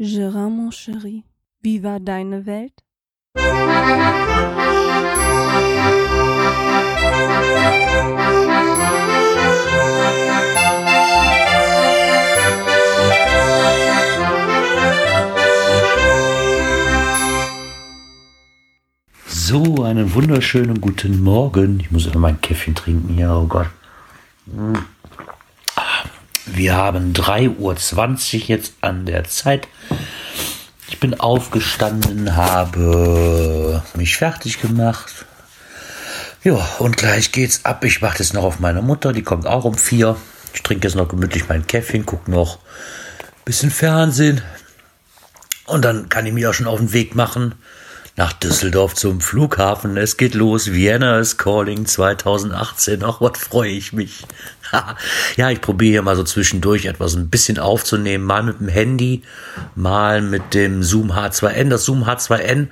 Gérard, mon chéri, wie war deine Welt? So, einen wunderschönen guten Morgen. Ich muss immer mein Käffchen trinken hier, oh Gott. Wir haben 3.20 Uhr jetzt an der Zeit. Ich bin aufgestanden, habe mich fertig gemacht. Ja, und gleich geht's ab. Ich warte jetzt noch auf meine Mutter, die kommt auch um vier. Ich trinke jetzt noch gemütlich mein Käffchen, gucke noch ein bisschen Fernsehen. Und dann kann ich mich auch schon auf den Weg machen nach Düsseldorf zum Flughafen. Es geht los. Vienna is calling 2018. Ach, was freue ich mich. ja, ich probiere hier mal so zwischendurch etwas ein bisschen aufzunehmen. Mal mit dem Handy, mal mit dem Zoom H2N. Das Zoom H2N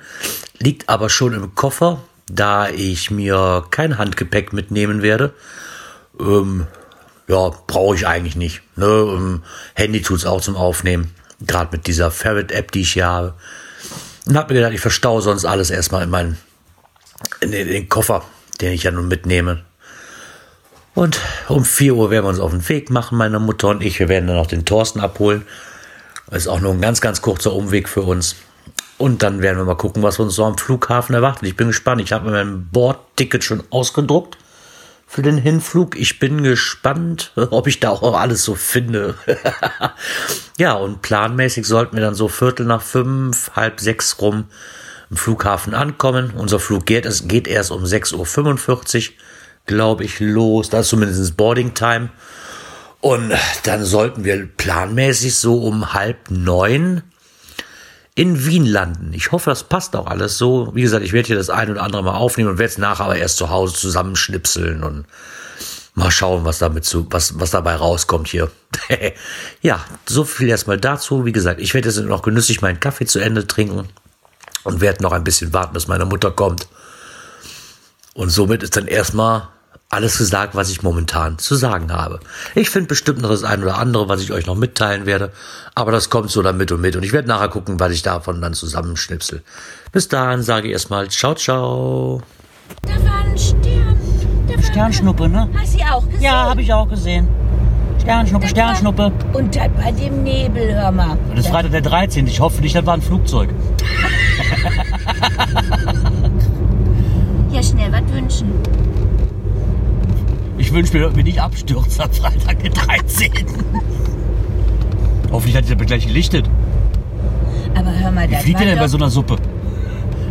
liegt aber schon im Koffer, da ich mir kein Handgepäck mitnehmen werde. Ähm, ja, brauche ich eigentlich nicht. Ne? Ähm, Handy tut's auch zum Aufnehmen. Gerade mit dieser Ferret-App, die ich hier habe. Und habe mir gedacht, ich verstaue sonst alles erstmal in meinen in den, in den, Koffer, den ich ja nun mitnehme. Und um 4 Uhr werden wir uns auf den Weg machen, meine Mutter und ich. Wir werden dann noch den Thorsten abholen. Das ist auch nur ein ganz, ganz kurzer Umweg für uns. Und dann werden wir mal gucken, was uns so am Flughafen erwartet. Ich bin gespannt. Ich habe mir mein Bordticket schon ausgedruckt für den Hinflug. Ich bin gespannt, ob ich da auch alles so finde. ja, und planmäßig sollten wir dann so Viertel nach fünf, halb sechs rum im Flughafen ankommen. Unser Flug geht, es geht erst um 6.45 Uhr, glaube ich, los. Das ist zumindest Boarding Time. Und dann sollten wir planmäßig so um halb neun in Wien landen. Ich hoffe, das passt auch alles so. Wie gesagt, ich werde hier das ein oder andere mal aufnehmen und werde es nachher aber erst zu Hause zusammenschnipseln und mal schauen, was damit zu, was, was dabei rauskommt hier. ja, so viel erstmal dazu. Wie gesagt, ich werde jetzt noch genüsslich meinen Kaffee zu Ende trinken und werde noch ein bisschen warten, bis meine Mutter kommt. Und somit ist dann erstmal alles gesagt, was ich momentan zu sagen habe. Ich finde bestimmt noch das ein oder andere, was ich euch noch mitteilen werde, aber das kommt so dann mit und mit und ich werde nachher gucken, was ich davon dann zusammenschnipsel. Bis dahin sage ich erstmal ciao, ciao. Da war ein Stern. Sternschnuppe, ne? Hast du sie auch gesehen? Ja, habe ich auch gesehen. Sternschnuppe, Das Sternschnuppe. Und da bei dem Nebel, hör mal. Das ist Freitag der 13. Ich hoffe nicht, das war ein Flugzeug. Ja, schnell was wünschen. Ich wünsche mir, dass wir nicht abstürzen am Freitag den 13. Hoffentlich hat dieser gleich gelichtet. Aber hör mal, Wie das fliegt war der denn bei doch, so einer Suppe?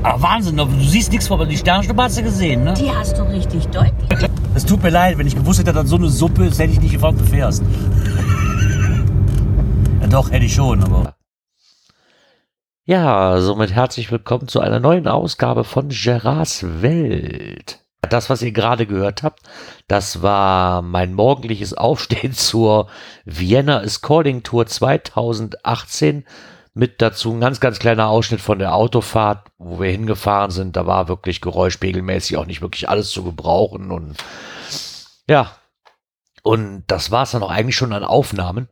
Aber Wahnsinn, du siehst nichts vor, aber die Sternschnuppe hast du gesehen, ne? die hast du richtig deutlich. Es tut mir leid, wenn ich gewusst hätte, dass das so eine Suppe ist, hätte ich nicht gefragt, du fährst. ja, doch, hätte ich schon, aber. Ja, somit herzlich willkommen zu einer neuen Ausgabe von Gerards Welt. Das, was ihr gerade gehört habt, das war mein morgendliches Aufstehen zur Vienna is Calling Tour 2018 mit dazu ein ganz, ganz kleiner Ausschnitt von der Autofahrt, wo wir hingefahren sind. Da war wirklich geräuschpegelmäßig auch nicht wirklich alles zu gebrauchen und ja, und das war es dann auch eigentlich schon an Aufnahmen.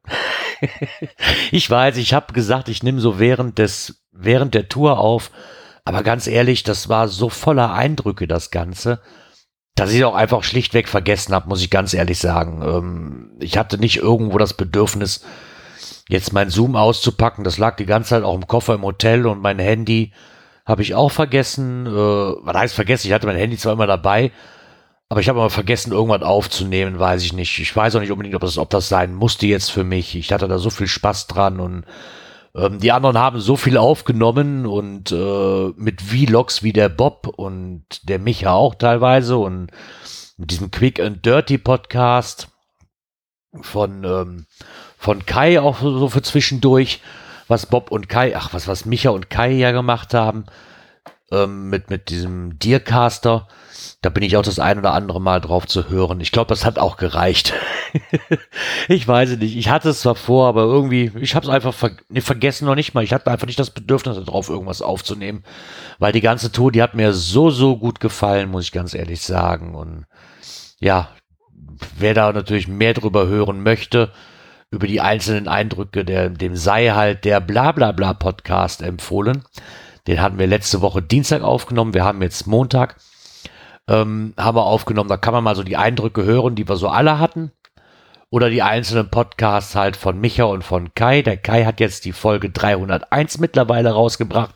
ich weiß, ich habe gesagt, ich nehme so während des während der Tour auf, aber ganz ehrlich, das war so voller Eindrücke das Ganze, dass ich auch einfach schlichtweg vergessen habe, muss ich ganz ehrlich sagen. Ähm, ich hatte nicht irgendwo das Bedürfnis, jetzt mein Zoom auszupacken. Das lag die ganze Zeit auch im Koffer im Hotel und mein Handy habe ich auch vergessen. Äh, was heißt vergessen? Ich hatte mein Handy zwar immer dabei, aber ich habe immer vergessen, irgendwas aufzunehmen, weiß ich nicht. Ich weiß auch nicht unbedingt, ob das, ob das sein musste jetzt für mich. Ich hatte da so viel Spaß dran und ähm, die anderen haben so viel aufgenommen und äh, mit Vlogs wie der Bob und der Micha auch teilweise und mit diesem Quick and Dirty Podcast von, ähm, von Kai auch so für zwischendurch, was Bob und Kai, ach, was, was Micha und Kai ja gemacht haben, ähm, mit, mit diesem Dearcaster. Da bin ich auch das ein oder andere Mal drauf zu hören. Ich glaube, das hat auch gereicht. ich weiß es nicht. Ich hatte es zwar vor, aber irgendwie, ich habe es einfach ver nee, vergessen noch nicht mal. Ich hatte einfach nicht das Bedürfnis darauf, irgendwas aufzunehmen. Weil die ganze Tour, die hat mir so, so gut gefallen, muss ich ganz ehrlich sagen. Und ja, wer da natürlich mehr drüber hören möchte, über die einzelnen Eindrücke, der, dem sei halt der Blablabla Podcast empfohlen. Den hatten wir letzte Woche Dienstag aufgenommen. Wir haben jetzt Montag, ähm, haben wir aufgenommen. Da kann man mal so die Eindrücke hören, die wir so alle hatten. Oder die einzelnen Podcasts halt von Micha und von Kai. Der Kai hat jetzt die Folge 301 mittlerweile rausgebracht.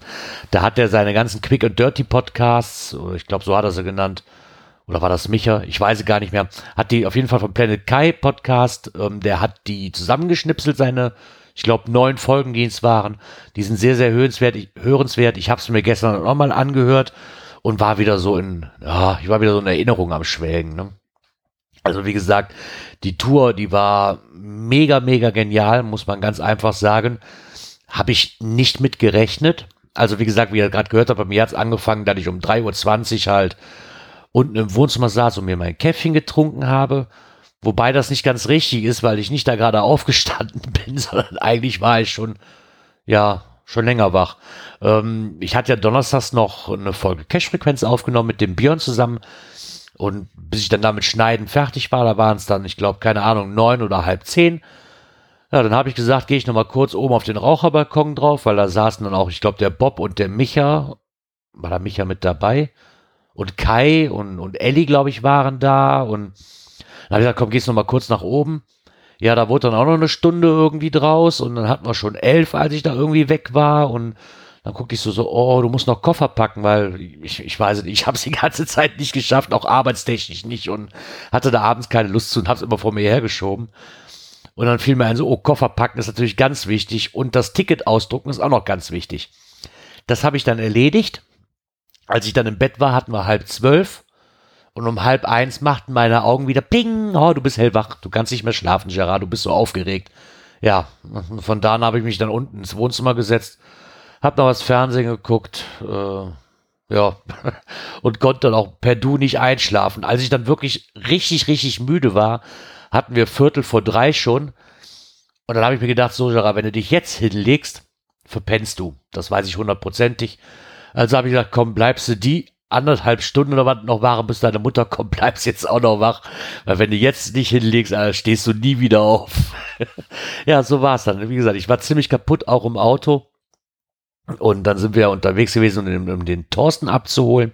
Da hat er seine ganzen Quick and Dirty Podcasts, ich glaube, so hat er sie genannt, oder war das Micha? Ich weiß gar nicht mehr. Hat die auf jeden Fall vom Planet Kai Podcast, ähm, der hat die zusammengeschnipselt, seine, ich glaube, neun Folgen, die es waren. Die sind sehr, sehr hörenswert. Ich, hörenswert. ich habe es mir gestern nochmal angehört und war wieder so in, ja, ich war wieder so in Erinnerung am Schwelgen. Ne? Also wie gesagt, die Tour, die war mega, mega genial, muss man ganz einfach sagen. Habe ich nicht mit gerechnet. Also wie gesagt, wie ihr gerade gehört habt, bei mir hat es angefangen, dass ich um 3.20 Uhr halt unten im Wohnzimmer saß und mir mein Käffchen getrunken habe. Wobei das nicht ganz richtig ist, weil ich nicht da gerade aufgestanden bin, sondern eigentlich war ich schon, ja, schon länger wach. Ähm, ich hatte ja donnerstags noch eine Folge Cash-Frequenz aufgenommen mit dem Björn zusammen. Und bis ich dann damit schneiden fertig war, da waren es dann, ich glaube, keine Ahnung, neun oder halb zehn. Ja, dann habe ich gesagt, gehe ich nochmal kurz oben auf den Raucherbalkon drauf, weil da saßen dann auch, ich glaube, der Bob und der Micha. War da Micha mit dabei? und Kai und, und Ellie, glaube ich, waren da. Und dann habe ich gesagt, komm, gehst noch mal kurz nach oben. Ja, da wurde dann auch noch eine Stunde irgendwie draus und dann hatten wir schon elf, als ich da irgendwie weg war und dann guckte ich so, so, oh, du musst noch Koffer packen, weil ich, ich weiß nicht, ich habe es die ganze Zeit nicht geschafft, auch arbeitstechnisch nicht und hatte da abends keine Lust zu und habe es immer vor mir hergeschoben. Und dann fiel mir ein, so, oh, Koffer packen ist natürlich ganz wichtig und das Ticket ausdrucken ist auch noch ganz wichtig. Das habe ich dann erledigt als ich dann im Bett war, hatten wir halb zwölf. Und um halb eins machten meine Augen wieder Ping. Oh, du bist hellwach. Du kannst nicht mehr schlafen, Gerard. Du bist so aufgeregt. Ja, von da an habe ich mich dann unten ins Wohnzimmer gesetzt, hab noch was Fernsehen geguckt, äh, ja, und konnte dann auch per Du nicht einschlafen. Als ich dann wirklich richtig, richtig müde war, hatten wir Viertel vor drei schon. Und dann habe ich mir gedacht, so, Gerard, wenn du dich jetzt hinlegst, verpennst du. Das weiß ich hundertprozentig. Also habe ich gesagt, komm, bleibst du die anderthalb Stunden oder was noch waren, bis deine Mutter kommt, bleibst jetzt auch noch wach. Weil wenn du jetzt nicht hinlegst, stehst du nie wieder auf. ja, so war es dann. Wie gesagt, ich war ziemlich kaputt, auch im Auto. Und dann sind wir unterwegs gewesen, um, um den Thorsten abzuholen.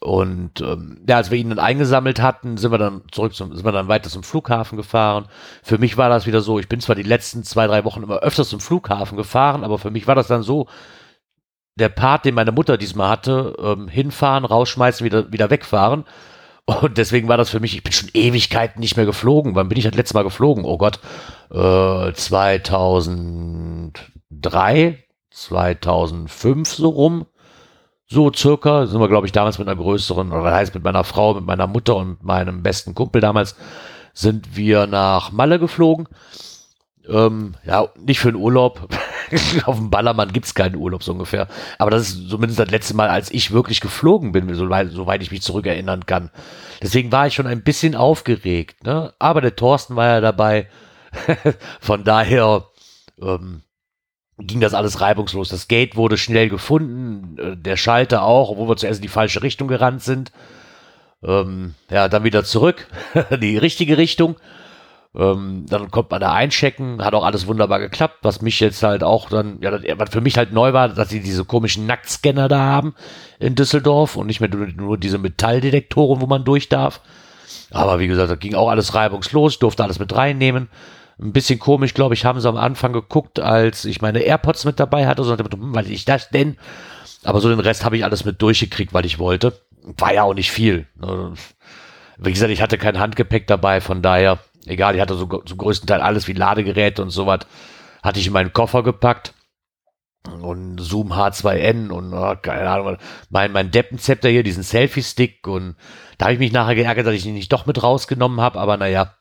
Und ähm, ja, als wir ihn dann eingesammelt hatten, sind wir dann zurück zum, sind wir dann weiter zum Flughafen gefahren. Für mich war das wieder so, ich bin zwar die letzten zwei, drei Wochen immer öfters zum Flughafen gefahren, aber für mich war das dann so, der Part, den meine Mutter diesmal hatte, ähm, hinfahren, rausschmeißen, wieder, wieder wegfahren. Und deswegen war das für mich, ich bin schon Ewigkeiten nicht mehr geflogen. Wann bin ich das letzte Mal geflogen? Oh Gott, äh, 2003, 2005 so rum. So circa sind wir, glaube ich, damals mit einer größeren, oder das heißt mit meiner Frau, mit meiner Mutter und meinem besten Kumpel damals, sind wir nach Malle geflogen. Ähm, ja, nicht für den Urlaub. Auf dem Ballermann gibt's keinen Urlaub so ungefähr. Aber das ist zumindest das letzte Mal, als ich wirklich geflogen bin, soweit, soweit ich mich zurückerinnern kann. Deswegen war ich schon ein bisschen aufgeregt. Ne? Aber der Thorsten war ja dabei. Von daher ähm, ging das alles reibungslos. Das Gate wurde schnell gefunden, äh, der Schalter auch, obwohl wir zuerst in die falsche Richtung gerannt sind. Ähm, ja, dann wieder zurück, die richtige Richtung. Ähm, dann kommt man da einchecken, hat auch alles wunderbar geklappt, was mich jetzt halt auch dann, ja, was für mich halt neu war, dass sie diese komischen Nacktscanner da haben in Düsseldorf und nicht mehr nur, nur diese Metalldetektoren, wo man durch darf. Aber wie gesagt, da ging auch alles reibungslos, durfte alles mit reinnehmen. Ein bisschen komisch, glaube ich, haben sie am Anfang geguckt, als ich meine AirPods mit dabei hatte, so, hm, weil ich das denn? Aber so den Rest habe ich alles mit durchgekriegt, weil ich wollte. War ja auch nicht viel. Ne? Wie gesagt, ich hatte kein Handgepäck dabei, von daher egal, ich hatte so zum größten Teil alles wie Ladegeräte und sowas, hatte ich in meinen Koffer gepackt. Und Zoom H2N und oh, keine Ahnung, mein, mein Deppenzepter hier, diesen Selfie-Stick und da habe ich mich nachher geärgert, dass ich ihn nicht doch mit rausgenommen habe, aber naja,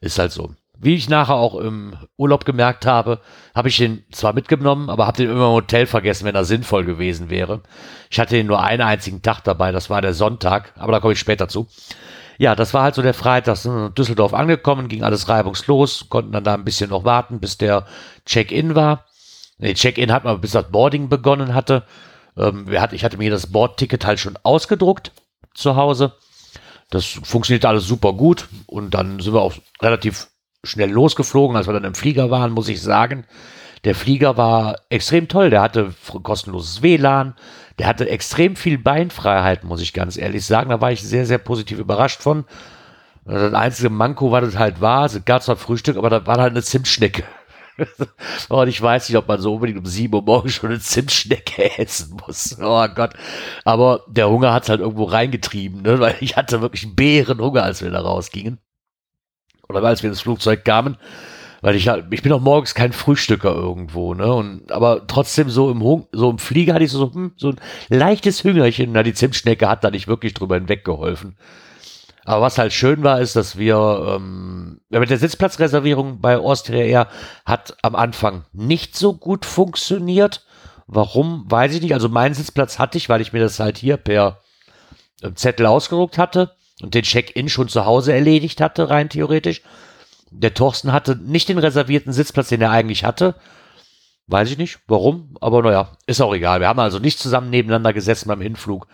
ist halt so. Wie ich nachher auch im Urlaub gemerkt habe, habe ich den zwar mitgenommen, aber habe den immer im Hotel vergessen, wenn er sinnvoll gewesen wäre. Ich hatte ihn nur einen einzigen Tag dabei, das war der Sonntag, aber da komme ich später zu ja, das war halt so der Freitag, sind in Düsseldorf angekommen, ging alles reibungslos, konnten dann da ein bisschen noch warten, bis der Check-in war. Nee, Check-in hat man, bis das Boarding begonnen hatte. Ähm, ich hatte mir das Boardticket halt schon ausgedruckt zu Hause. Das funktioniert alles super gut und dann sind wir auch relativ schnell losgeflogen, als wir dann im Flieger waren, muss ich sagen. Der Flieger war extrem toll. Der hatte kostenloses WLAN. Der hatte extrem viel Beinfreiheit, muss ich ganz ehrlich sagen. Da war ich sehr, sehr positiv überrascht von. Das einzige Manko, was es halt war, es gab zwar Frühstück, aber da war halt eine Zimtschnecke. Und ich weiß nicht, ob man so unbedingt um 7 Uhr morgens schon eine Zimtschnecke essen muss. Oh Gott. Aber der Hunger hat es halt irgendwo reingetrieben, ne? weil ich hatte wirklich Bärenhunger, als wir da rausgingen. Oder als wir ins Flugzeug kamen. Weil ich halt, ich bin auch morgens kein Frühstücker irgendwo, ne? Und, aber trotzdem so im Hung, so im Flieger hatte ich so, hm, so ein leichtes Hüngerchen. Na, die Zimtschnecke hat da nicht wirklich drüber hinweggeholfen. Aber was halt schön war, ist, dass wir ähm, mit der Sitzplatzreservierung bei Austria Air hat am Anfang nicht so gut funktioniert. Warum, weiß ich nicht. Also meinen Sitzplatz hatte ich, weil ich mir das halt hier per äh, Zettel ausgedruckt hatte und den Check-in schon zu Hause erledigt hatte, rein theoretisch. Der Thorsten hatte nicht den reservierten Sitzplatz, den er eigentlich hatte. Weiß ich nicht, warum, aber naja, ist auch egal. Wir haben also nicht zusammen nebeneinander gesessen beim Hinflug.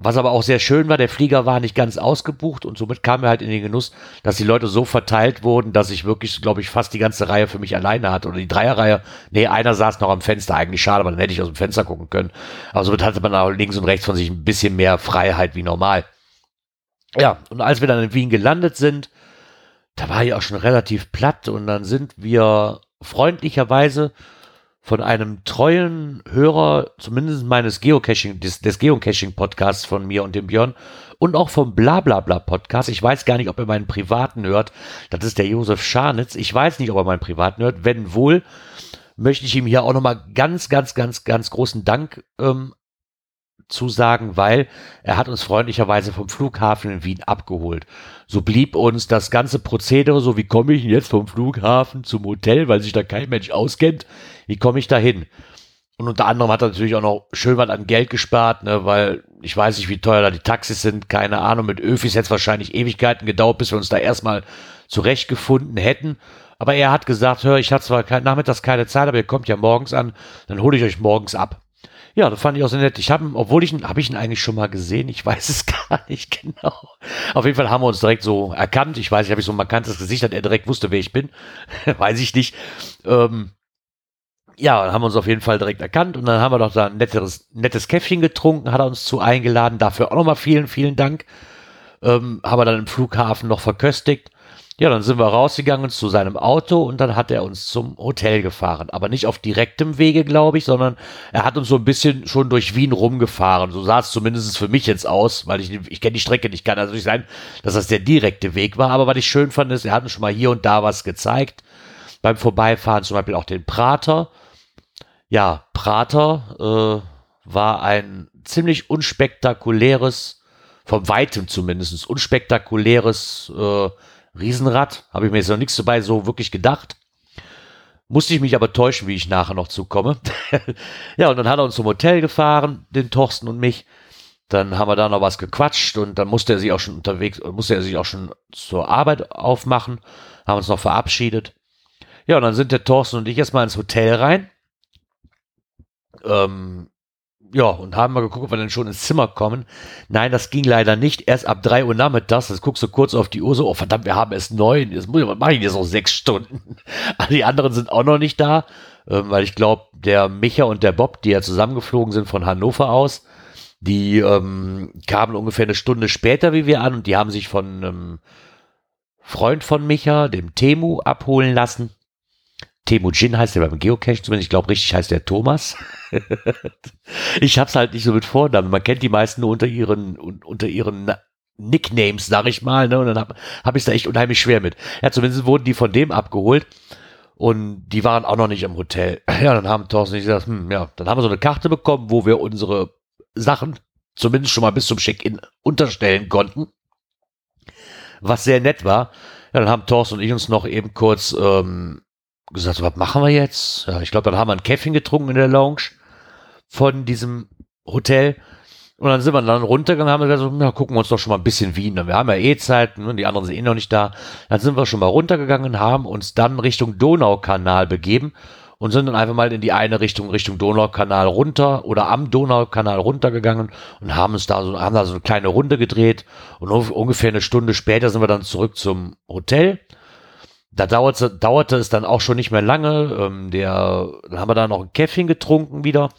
Was aber auch sehr schön war, der Flieger war nicht ganz ausgebucht und somit kamen wir halt in den Genuss, dass die Leute so verteilt wurden, dass ich wirklich, glaube ich, fast die ganze Reihe für mich alleine hatte. Oder die Dreierreihe. Nee, einer saß noch am Fenster, eigentlich schade, aber dann hätte ich aus dem Fenster gucken können. Aber somit hatte man auch links und rechts von sich ein bisschen mehr Freiheit wie normal. Ja, und als wir dann in Wien gelandet sind, da war ich auch schon relativ platt und dann sind wir freundlicherweise von einem treuen Hörer, zumindest meines Geocaching, des, des Geocaching-Podcasts von mir und dem Björn und auch vom Blablabla-Podcast. Ich weiß gar nicht, ob er meinen privaten hört. Das ist der Josef Scharnitz. Ich weiß nicht, ob er meinen privaten hört. Wenn wohl, möchte ich ihm hier auch nochmal ganz, ganz, ganz, ganz großen Dank ähm, zusagen, weil er hat uns freundlicherweise vom Flughafen in Wien abgeholt. So blieb uns das ganze Prozedere, so wie komme ich jetzt vom Flughafen zum Hotel, weil sich da kein Mensch auskennt, wie komme ich da hin? Und unter anderem hat er natürlich auch noch schön was an Geld gespart, ne, weil ich weiß nicht, wie teuer da die Taxis sind, keine Ahnung, mit Öfis hätte es wahrscheinlich Ewigkeiten gedauert, bis wir uns da erstmal zurechtgefunden hätten. Aber er hat gesagt, hör, ich hatte zwar kein, nachmittags keine Zeit, aber ihr kommt ja morgens an, dann hole ich euch morgens ab. Ja, das fand ich auch sehr nett. Ich habe, obwohl ich ihn, habe ich ihn eigentlich schon mal gesehen? Ich weiß es gar nicht genau. Auf jeden Fall haben wir uns direkt so erkannt. Ich weiß nicht, habe ich so ein markantes Gesicht, dass er direkt wusste, wer ich bin. weiß ich nicht. Ähm, ja, haben wir uns auf jeden Fall direkt erkannt und dann haben wir doch da ein nettes, nettes Käffchen getrunken, hat er uns zu eingeladen. Dafür auch nochmal vielen, vielen Dank. Ähm, haben wir dann im Flughafen noch verköstigt. Ja, dann sind wir rausgegangen zu seinem Auto und dann hat er uns zum Hotel gefahren. Aber nicht auf direktem Wege, glaube ich, sondern er hat uns so ein bisschen schon durch Wien rumgefahren. So sah es zumindest für mich jetzt aus, weil ich, ich kenne die Strecke nicht. Kann also nicht sein, dass das der direkte Weg war. Aber was ich schön fand, ist, er hat uns schon mal hier und da was gezeigt. Beim Vorbeifahren zum Beispiel auch den Prater. Ja, Prater äh, war ein ziemlich unspektakuläres, vom Weitem zumindest, unspektakuläres äh, Riesenrad. Habe ich mir jetzt noch nichts dabei so wirklich gedacht. Musste ich mich aber täuschen, wie ich nachher noch zukomme. ja, und dann hat er uns zum Hotel gefahren, den Thorsten und mich. Dann haben wir da noch was gequatscht und dann musste er sich auch schon unterwegs, musste er sich auch schon zur Arbeit aufmachen, haben uns noch verabschiedet. Ja, und dann sind der Thorsten und ich erstmal ins Hotel rein. Ähm, ja, und haben mal geguckt, ob wir denn schon ins Zimmer kommen. Nein, das ging leider nicht. Erst ab drei Uhr nachmittags. Das guckst du kurz auf die Uhr so, oh verdammt, wir haben erst neun. Jetzt muss ich, was mache ich jetzt noch sechs Stunden? Die anderen sind auch noch nicht da, ähm, weil ich glaube, der Micha und der Bob, die ja zusammengeflogen sind von Hannover aus, die ähm, kamen ungefähr eine Stunde später wie wir an und die haben sich von einem Freund von Micha, dem Temu, abholen lassen. Temujin heißt der beim Geocache zumindest. Ich glaube, richtig heißt der Thomas. ich hab's halt nicht so mit Vornamen. Man kennt die meisten nur unter ihren, unter ihren Na- Nicknames, sag ich mal. Ne? Und dann habe hab ich da echt unheimlich schwer mit. Ja, zumindest wurden die von dem abgeholt. Und die waren auch noch nicht im Hotel. Ja, dann haben Thorsten und ich gesagt, hm, ja, dann haben wir so eine Karte bekommen, wo wir unsere Sachen zumindest schon mal bis zum Check-in unterstellen konnten. Was sehr nett war. Ja, dann haben Thorsten und ich uns noch eben kurz ähm, gesagt, was machen wir jetzt? Ja, ich glaube, dann haben wir ein Käffchen getrunken in der Lounge von diesem Hotel. Und dann sind wir dann runtergegangen, haben gesagt, na, gucken wir uns doch schon mal ein bisschen Wien an. Wir haben ja eh Zeit, ne, die anderen sind eh noch nicht da. Dann sind wir schon mal runtergegangen, haben uns dann Richtung Donaukanal begeben und sind dann einfach mal in die eine Richtung, Richtung Donaukanal runter oder am Donaukanal runtergegangen und haben uns da so, haben da so eine kleine Runde gedreht und ungefähr eine Stunde später sind wir dann zurück zum Hotel. Da dauerte, dauerte es dann auch schon nicht mehr lange. Ähm, der, dann haben wir da noch ein Käffchen getrunken wieder.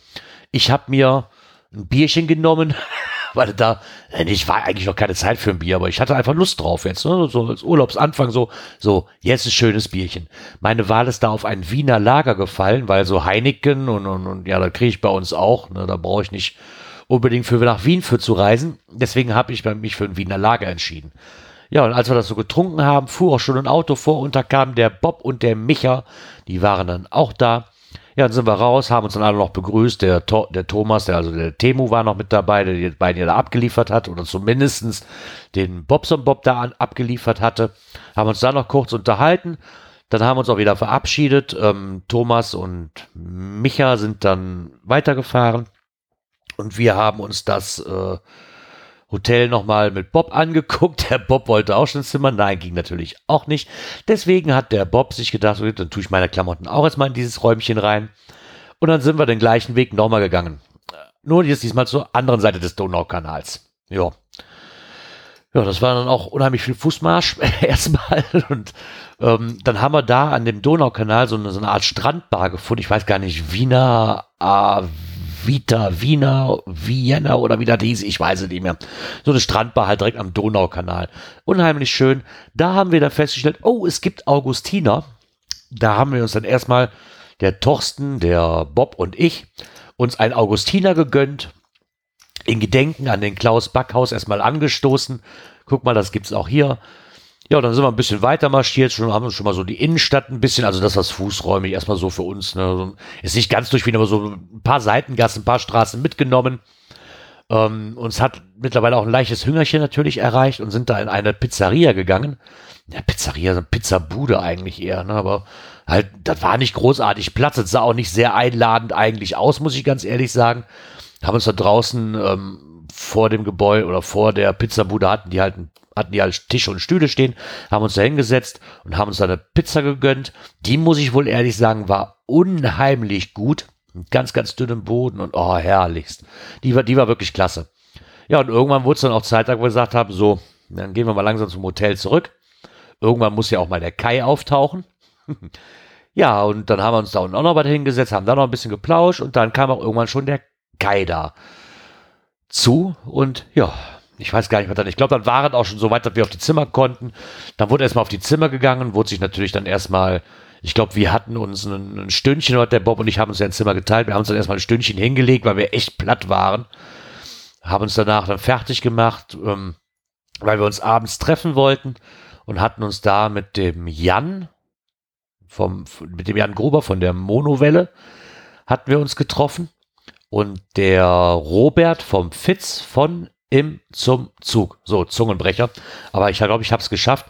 Ich habe mir ein Bierchen genommen, weil da, äh, ich war eigentlich noch keine Zeit für ein Bier, aber ich hatte einfach Lust drauf jetzt, ne? so als Urlaubsanfang so, so, jetzt ein schönes Bierchen. Meine Wahl ist da auf ein Wiener Lager gefallen, weil so Heineken und, und, und ja, da kriege ich bei uns auch, ne? da brauche ich nicht unbedingt für nach Wien für zu reisen. Deswegen habe ich mich für ein Wiener Lager entschieden. Ja, und als wir das so getrunken haben, fuhr auch schon ein Auto vor und da kamen der Bob und der Micha, die waren dann auch da. Ja, dann sind wir raus, haben uns dann alle noch begrüßt. Der, der Thomas, der, also der Temu war noch mit dabei, der die beiden ja da abgeliefert hat oder zumindest den Bobson Bob da an, abgeliefert hatte. Haben uns da noch kurz unterhalten. Dann haben wir uns auch wieder verabschiedet. Ähm, Thomas und Micha sind dann weitergefahren. Und wir haben uns das äh, Hotel nochmal mit Bob angeguckt. Der Bob wollte auch schon ins Zimmer. Nein, ging natürlich auch nicht. Deswegen hat der Bob sich gedacht, dann tue ich meine Klamotten auch erstmal in dieses Räumchen rein. Und dann sind wir den gleichen Weg nochmal gegangen. Nur jetzt diesmal zur anderen Seite des Donaukanals. Ja. Ja, das war dann auch unheimlich viel Fußmarsch erstmal. Und ähm, dann haben wir da an dem Donaukanal so eine, so eine Art Strandbar gefunden. Ich weiß gar nicht, Wiener, äh, Vita, Wiener, Vienna oder wie das hieß, ich weiß es nicht mehr. So eine Strandbar halt direkt am Donaukanal. Unheimlich schön. Da haben wir dann festgestellt, oh, es gibt Augustiner. Da haben wir uns dann erstmal, der Torsten, der Bob und ich, uns ein Augustiner gegönnt. In Gedenken an den Klaus Backhaus erstmal angestoßen. Guck mal, das gibt's auch hier. Ja, dann sind wir ein bisschen weiter marschiert, schon haben wir schon mal so die Innenstadt ein bisschen, also das was fußräumig erstmal so für uns, ne, ist nicht ganz durch Wien, aber so ein paar Seitengassen, ein paar Straßen mitgenommen. Ähm, uns hat mittlerweile auch ein leichtes Hüngerchen natürlich erreicht und sind da in eine Pizzeria gegangen. Ja, Pizzeria, so eine Pizzabude eigentlich eher, ne, aber halt, das war nicht großartig Platz, es sah auch nicht sehr einladend eigentlich aus, muss ich ganz ehrlich sagen. Haben uns da draußen ähm, vor dem Gebäude oder vor der Pizzabude hatten die halt hatten die halt Tische und Stühle stehen, haben uns da hingesetzt und haben uns da eine Pizza gegönnt. Die, muss ich wohl ehrlich sagen, war unheimlich gut. Ganz, ganz dünnem Boden und oh, herrlichst. Die war, die war wirklich klasse. Ja, und irgendwann wurde es dann auch Zeit, wo wir gesagt haben, so, dann gehen wir mal langsam zum Hotel zurück. Irgendwann muss ja auch mal der Kai auftauchen. ja, und dann haben wir uns da unten auch noch weiter hingesetzt, haben da noch ein bisschen geplauscht und dann kam auch irgendwann schon der Kai da zu und ja, ich weiß gar nicht, was dann, ich glaube, dann waren auch schon so weit, dass wir auf die Zimmer konnten. Dann wurde erstmal auf die Zimmer gegangen, wurde sich natürlich dann erstmal, ich glaube, wir hatten uns ein, ein Stündchen, oder der Bob und ich haben uns ja ein Zimmer geteilt, wir haben uns dann erstmal ein Stündchen hingelegt, weil wir echt platt waren. Haben uns danach dann fertig gemacht, ähm, weil wir uns abends treffen wollten und hatten uns da mit dem Jan, vom, mit dem Jan Gruber von der Monowelle, hatten wir uns getroffen. Und der Robert vom Fitz von im zum Zug. So, Zungenbrecher. Aber ich glaube, ich habe es geschafft.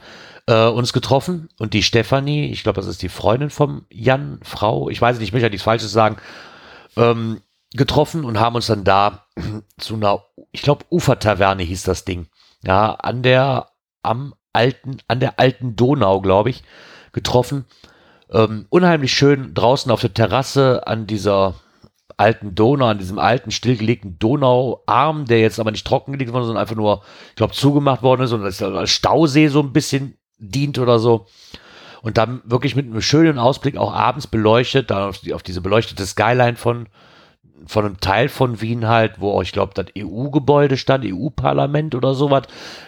Äh, uns getroffen und die Stefanie, ich glaube, das ist die Freundin vom Jan, Frau, ich weiß nicht, ich möchte ja nichts Falsches sagen, ähm, getroffen und haben uns dann da zu einer, ich glaube, Ufertaverne hieß das Ding. Ja, an der, am alten, an der alten Donau, glaube ich, getroffen. Ähm, unheimlich schön draußen auf der Terrasse an dieser alten Donau, an diesem alten, stillgelegten Donauarm, der jetzt aber nicht trockengelegt wurde, sondern einfach nur, ich glaube, zugemacht worden ist und als Stausee so ein bisschen dient oder so. Und dann wirklich mit einem schönen Ausblick auch abends beleuchtet, dann auf, die, auf diese beleuchtete Skyline von, von einem Teil von Wien halt, wo ich glaube, das EU-Gebäude stand, EU-Parlament oder sowas,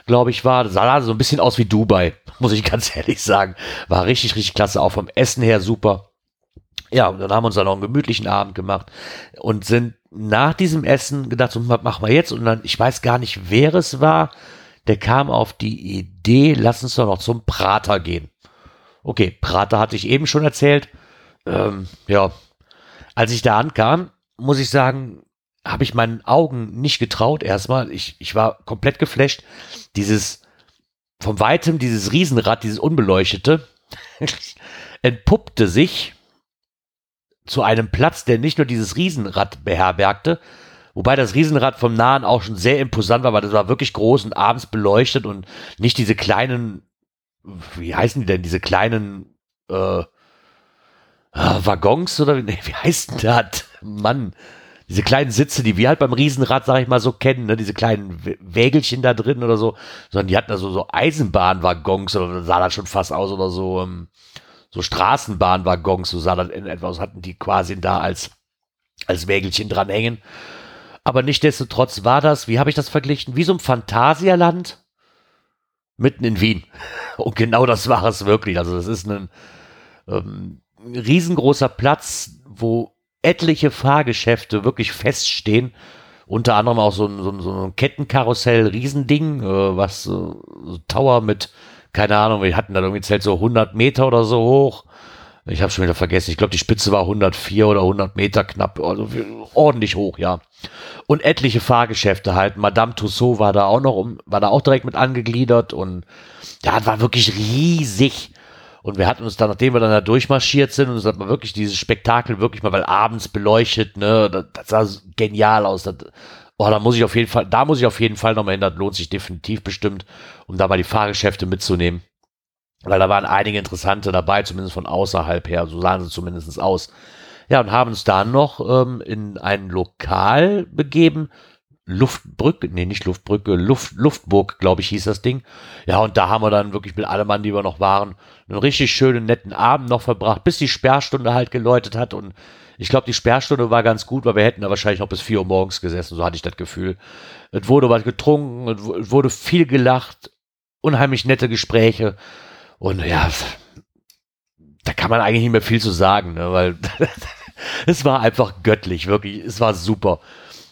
glaube ich, war. Das sah so ein bisschen aus wie Dubai, muss ich ganz ehrlich sagen. War richtig, richtig klasse, auch vom Essen her super. Ja, und dann haben wir uns dann noch einen gemütlichen Abend gemacht und sind nach diesem Essen gedacht, so, was machen wir jetzt? Und dann, ich weiß gar nicht, wer es war, der kam auf die Idee, lass uns doch noch zum Prater gehen. Okay, Prater hatte ich eben schon erzählt. Ähm, ja, als ich da ankam, muss ich sagen, habe ich meinen Augen nicht getraut erstmal. Ich, ich war komplett geflasht. Dieses, vom Weitem, dieses Riesenrad, dieses unbeleuchtete, entpuppte sich zu einem Platz, der nicht nur dieses Riesenrad beherbergte, wobei das Riesenrad vom Nahen auch schon sehr imposant war, weil das war wirklich groß und abends beleuchtet und nicht diese kleinen, wie heißen die denn, diese kleinen äh, ah, Waggons oder nee, wie heißt denn das? Mann, diese kleinen Sitze, die wir halt beim Riesenrad, sag ich mal, so kennen, ne? diese kleinen Wägelchen da drin oder so, sondern die hatten also so Eisenbahnwaggons oder sah das schon fast aus oder so. Ähm, so Straßenbahnwaggons, so sah das in etwas, hatten die quasi da als, als Wägelchen dranhängen. Aber nichtdestotrotz war das, wie habe ich das verglichen, wie so ein Phantasialand mitten in Wien. Und genau das war es wirklich. Also das ist ein, ähm, riesengroßer Platz, wo etliche Fahrgeschäfte wirklich feststehen. Unter anderem auch so ein, so ein, so ein Kettenkarussell, Riesending, äh, was äh, Tower mit, keine Ahnung, wir hatten da irgendwie zählt so 100 Meter oder so hoch. Ich habe schon wieder vergessen. Ich glaube, die Spitze war 104 oder 100 Meter knapp, also ordentlich hoch, ja. Und etliche Fahrgeschäfte halt. Madame Tussaud war da auch noch, um, war da auch direkt mit angegliedert und ja, war wirklich riesig. Und wir hatten uns dann, nachdem wir dann da durchmarschiert sind, und uns hat man wirklich dieses Spektakel wirklich mal, weil abends beleuchtet, ne, das, das sah genial aus. Das, oh, da muss ich auf jeden Fall, da muss ich auf jeden Fall nochmal hin, das lohnt sich definitiv bestimmt, um da mal die Fahrgeschäfte mitzunehmen. Weil da waren einige interessante dabei, zumindest von außerhalb her, so sahen sie zumindest aus. Ja, und haben uns dann noch ähm, in ein Lokal begeben, Luftbrücke, nee, nicht Luftbrücke, Luft, Luftburg, glaube ich, hieß das Ding. Ja, und da haben wir dann wirklich mit allem Mann, die wir noch waren, einen richtig schönen, netten Abend noch verbracht, bis die Sperrstunde halt geläutet hat. Und ich glaube, die Sperrstunde war ganz gut, weil wir hätten da wahrscheinlich noch bis vier Uhr morgens gesessen, so hatte ich das Gefühl. Es wurde was getrunken, es wurde viel gelacht, unheimlich nette Gespräche. Und ja, da kann man eigentlich nicht mehr viel zu sagen, ne, weil es war einfach göttlich, wirklich, es war super.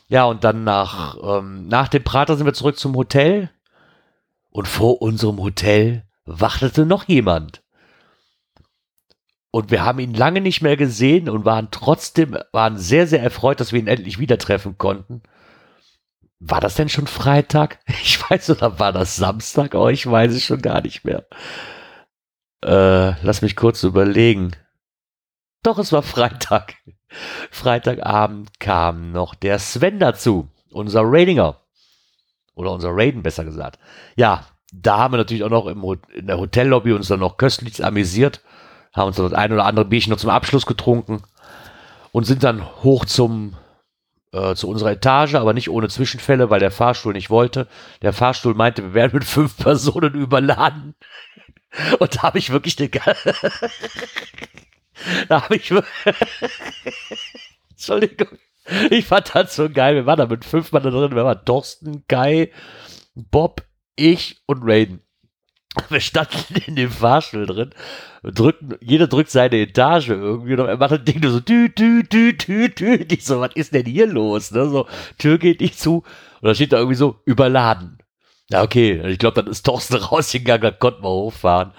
Ja, und dann nach, ähm, nach dem Prater sind wir zurück zum Hotel. Und vor unserem Hotel wartete noch jemand. Und wir haben ihn lange nicht mehr gesehen und waren trotzdem, waren sehr, sehr erfreut, dass wir ihn endlich wieder treffen konnten. War das denn schon Freitag? Ich weiß, oder war das Samstag? Oh, ich weiß es schon gar nicht mehr. Äh, lass mich kurz überlegen. Doch, es war Freitag. Freitagabend kam noch der Sven dazu, unser Ratinger. Oder unser Raiden, besser gesagt. Ja, da haben wir natürlich auch noch im, in der Hotellobby uns dann noch köstlich amüsiert. Haben uns das ein oder andere Bierchen noch zum Abschluss getrunken. Und sind dann hoch zum, äh, zu unserer Etage, aber nicht ohne Zwischenfälle, weil der Fahrstuhl nicht wollte. Der Fahrstuhl meinte, wir werden mit fünf Personen überladen. Und da habe ich wirklich eine Da habe ich. Entschuldigung. Ich fand das so geil. Wir waren da mit fünf Mann da drin. Wir waren Thorsten, Kai, Bob, ich und Raiden. Wir standen in dem Fahrstuhl drin, drückten, jeder drückt seine Etage irgendwie und er macht das Ding so, tü, tü, tü, tü, tü. Ich so, was ist denn hier los? Ne? So, Tür geht nicht zu. Und da steht da irgendwie so, überladen. Ja, okay. Ich glaube, dann ist Thorsten rausgegangen, dann konnten wir hochfahren.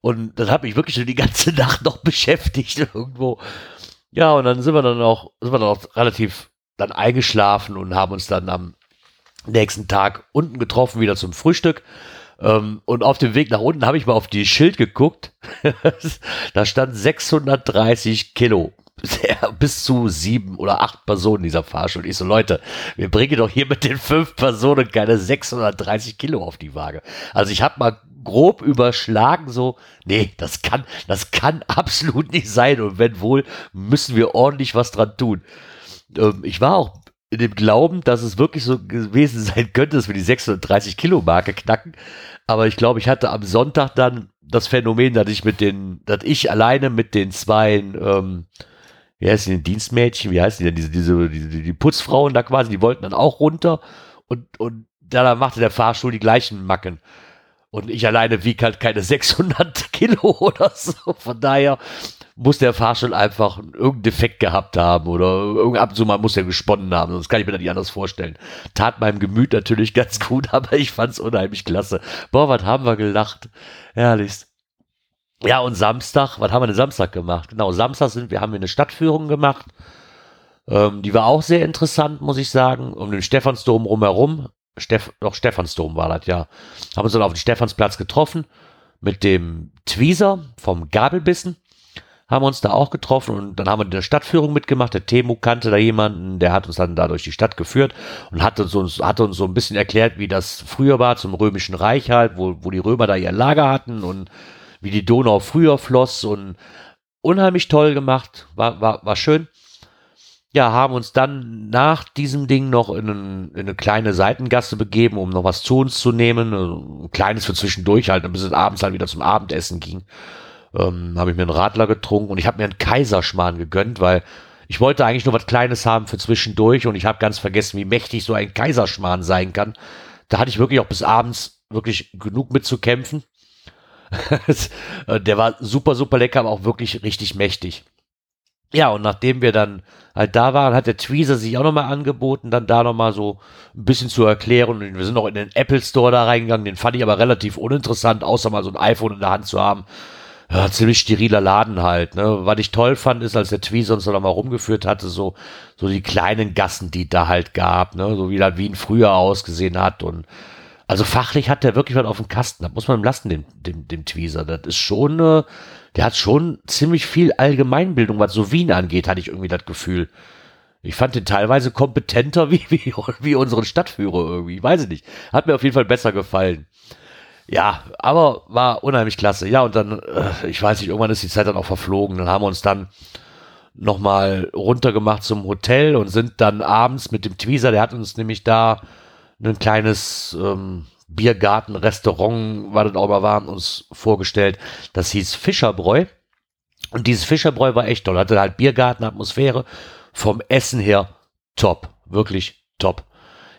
Und das hat mich wirklich schon die ganze Nacht noch beschäftigt irgendwo. Ja, und dann sind wir dann auch, sind wir dann auch relativ dann eingeschlafen und haben uns dann am nächsten Tag unten getroffen, wieder zum Frühstück. Ähm, und auf dem Weg nach unten habe ich mal auf die Schild geguckt. da stand 630 Kilo. Bis zu sieben oder acht Personen dieser Fahrstuhl. Ich so, Leute, wir bringen doch hier mit den fünf Personen keine 630 Kilo auf die Waage. Also ich habe mal grob überschlagen, so, nee, das kann, das kann absolut nicht sein. Und wenn wohl, müssen wir ordentlich was dran tun. Ähm, ich war auch in dem Glauben, dass es wirklich so gewesen sein könnte, dass wir die 630 Kilo Marke knacken. Aber ich glaube, ich hatte am Sonntag dann das Phänomen, dass ich mit den, dass ich alleine mit den zwei, ähm, wie heißen die, Dienstmädchen, wie heißen die denn, diese, diese, diese, die Putzfrauen da quasi, die wollten dann auch runter und, und da machte der Fahrstuhl die gleichen Macken. Und ich alleine wiege halt keine 600 Kilo oder so. Von daher muss der Fahrstuhl einfach irgendeinen Defekt gehabt haben oder ab und zu mal muss er gesponnen haben. Das kann ich mir dann nicht anders vorstellen. Tat meinem Gemüt natürlich ganz gut, aber ich fand's unheimlich klasse. Boah, was haben wir gelacht. Herrlichst. Ja, und Samstag, was haben wir denn Samstag gemacht? Genau, Samstag sind wir, haben wir eine Stadtführung gemacht. Ähm, die war auch sehr interessant, muss ich sagen, um den Stephansdom rumherum. Steff, doch Stephansdom war das, ja. Haben uns dann auf dem Stephansplatz getroffen mit dem Tweezer vom Gabelbissen. Haben uns da auch getroffen und dann haben wir eine Stadtführung mitgemacht. Der Temu kannte da jemanden, der hat uns dann da durch die Stadt geführt und hat uns, hat uns so ein bisschen erklärt, wie das früher war zum Römischen Reich halt, wo, wo die Römer da ihr Lager hatten und wie die Donau früher floss und unheimlich toll gemacht, war, war, war schön ja, haben uns dann nach diesem Ding noch in, ein, in, eine kleine Seitengasse begeben, um noch was zu uns zu nehmen. Ein kleines für zwischendurch halt, bis es abends halt wieder zum Abendessen ging. Ähm, habe ich mir einen Radler getrunken und ich habe mir einen Kaiserschmarrn gegönnt, weil ich wollte eigentlich nur was Kleines haben für zwischendurch und ich habe ganz vergessen, wie mächtig so ein Kaiserschmarrn sein kann. Da hatte ich wirklich auch bis abends wirklich genug mit zu kämpfen. Der war super, super lecker, aber auch wirklich richtig mächtig. Ja, und nachdem wir dann halt da waren, hat der Tweezer sich auch nochmal angeboten, dann da nochmal so ein bisschen zu erklären. Und wir sind noch in den Apple Store da reingegangen, den fand ich aber relativ uninteressant, außer mal so ein iPhone in der Hand zu haben. Ja, ziemlich steriler Laden halt. Ne? Was ich toll fand, ist, als der Tweezer uns da nochmal rumgeführt hatte, so, so die kleinen Gassen, die da halt gab, ne? so wie das Wien früher ausgesehen hat. Und also fachlich hat der wirklich was auf dem Kasten. Das muss man ihm lassen, dem, dem, dem Tweezer. Das ist schon, äh, der hat schon ziemlich viel Allgemeinbildung, was so Wien angeht, hatte ich irgendwie das Gefühl. Ich fand den teilweise kompetenter wie, wie, wie unseren Stadtführer irgendwie. Ich weiß ich nicht. Hat mir auf jeden Fall besser gefallen. Ja, aber war unheimlich klasse. Ja, und dann, äh, ich weiß nicht, irgendwann ist die Zeit dann auch verflogen. Dann haben wir uns dann nochmal runtergemacht zum Hotel und sind dann abends mit dem Tweezer, der hat uns nämlich da ein kleines ähm, Biergarten, Restaurant, war das auch mal war, uns vorgestellt. Das hieß Fischerbräu. Und dieses Fischerbräu war echt toll. Hatte halt Biergartenatmosphäre. Vom Essen her top. Wirklich top.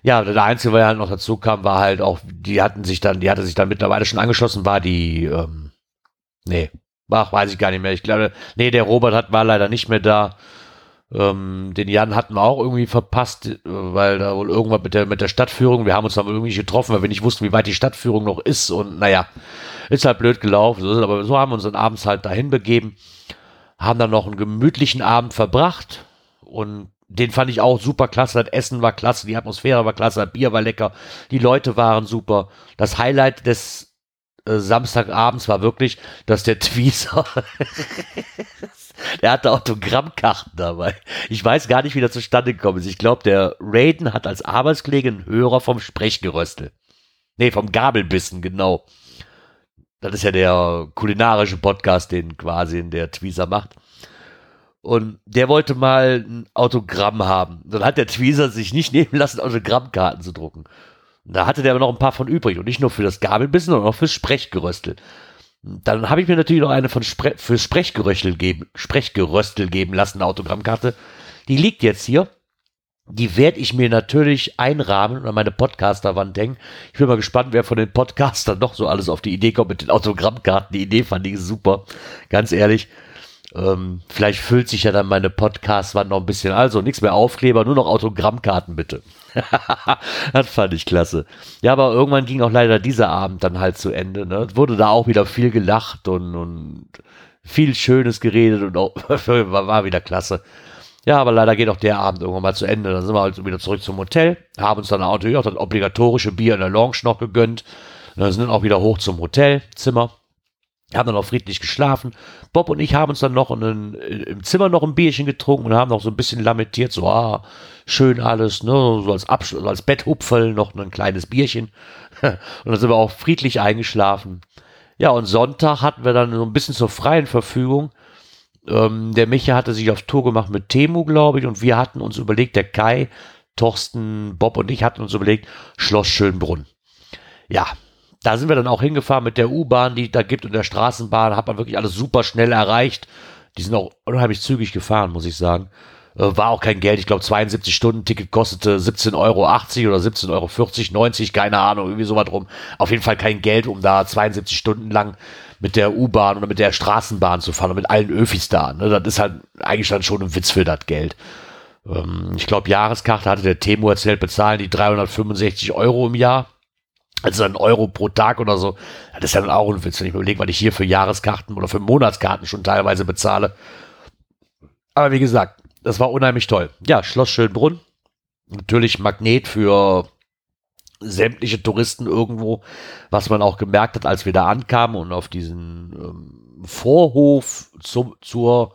Ja, der Einzige, der halt noch dazu kam, war halt auch, die hatten sich dann, die hatte sich dann mittlerweile schon angeschlossen, war die, ähm, nee, ach, weiß ich gar nicht mehr. Ich glaube, nee, der Robert hat, war leider nicht mehr da. Ähm, den Jan hatten wir auch irgendwie verpasst, äh, weil da wohl irgendwas mit der, mit der Stadtführung, wir haben uns dann irgendwie getroffen, weil wir nicht wussten, wie weit die Stadtführung noch ist und naja, ist halt blöd gelaufen, so ist, aber so haben wir uns dann abends halt dahin begeben, haben dann noch einen gemütlichen Abend verbracht und den fand ich auch super klasse. Das Essen war klasse, die Atmosphäre war klasse, das Bier war lecker, die Leute waren super. Das Highlight des äh, Samstagabends war wirklich, dass der Tweezer, der hatte Autogrammkarten dabei. Ich weiß gar nicht, wie das zustande gekommen ist. Ich glaube, der Raiden hat als Arbeitskollege einen Hörer vom Sprechgeröstel. Nee, vom Gabelbissen, genau. Das ist ja der kulinarische Podcast, den quasi der Tweezer macht. Und der wollte mal ein Autogramm haben. Dann hat der Tweezer sich nicht nehmen lassen, Autogrammkarten zu drucken. Und da hatte der aber noch ein paar von übrig. Und nicht nur für das Gabelbissen, sondern auch fürs Sprechgeröstel. Dann habe ich mir natürlich noch eine von Spre fürs Sprechgeröstel geben, Sprechgeröstel geben lassen, eine Autogrammkarte. Die liegt jetzt hier. Die werde ich mir natürlich einrahmen und an meine Podcasterwand hängen. Ich bin mal gespannt, wer von den Podcastern noch so alles auf die Idee kommt mit den Autogrammkarten. Die Idee fand ich super. Ganz ehrlich. Ähm, vielleicht füllt sich ja dann meine Podcast-Wand noch ein bisschen. Also nichts mehr Aufkleber, nur noch Autogrammkarten bitte. das fand ich klasse. Ja, aber irgendwann ging auch leider dieser Abend dann halt zu Ende. Ne? Wurde da auch wieder viel gelacht und, und viel Schönes geredet und auch, war, wieder klasse. Ja, aber leider geht auch der Abend irgendwann mal zu Ende. Dann sind wir halt wieder zurück zum Hotel, haben uns dann natürlich auch das obligatorische Bier in der Lounge noch gegönnt. Dann sind dann auch wieder hoch zum Hotelzimmer haben dann auch friedlich geschlafen. Bob und ich haben uns dann noch in, im Zimmer noch ein Bierchen getrunken und haben noch so ein bisschen lamentiert, so, ah, schön alles, ne, so als Abschluss, als Betthupferl noch ein kleines Bierchen. und dann sind wir auch friedlich eingeschlafen. Ja, und Sonntag hatten wir dann so ein bisschen zur freien Verfügung. Ähm, der Micha hatte sich auf Tour gemacht mit Temu, glaube ich, und wir hatten uns überlegt, der Kai, Thorsten, Bob und ich hatten uns überlegt, Schloss Schönbrunn. Ja, da sind wir dann auch hingefahren mit der U-Bahn, die da gibt und der Straßenbahn, hat man wirklich alles super schnell erreicht. Die sind auch unheimlich zügig gefahren, muss ich sagen. Äh, war auch kein Geld. Ich glaube, 72 Stunden Ticket kostete 17,80 Euro oder 17,40 Euro, 90, keine Ahnung, irgendwie sowas drum. Auf jeden Fall kein Geld, um da 72 Stunden lang mit der U-Bahn oder mit der Straßenbahn zu fahren und mit allen Öfis da. Ne? Das ist halt eigentlich dann schon ein Witz für das Geld. Ähm, ich glaube, Jahreskarte hatte der Temo erzählt, bezahlen die 365 Euro im Jahr also ein Euro pro Tag oder so, das ist ja dann auch ein Witz, wenn ich mir überlege, was ich hier für Jahreskarten oder für Monatskarten schon teilweise bezahle. Aber wie gesagt, das war unheimlich toll. Ja, Schloss Schönbrunn. Natürlich Magnet für sämtliche Touristen irgendwo, was man auch gemerkt hat, als wir da ankamen und auf diesen ähm, Vorhof zum, zur,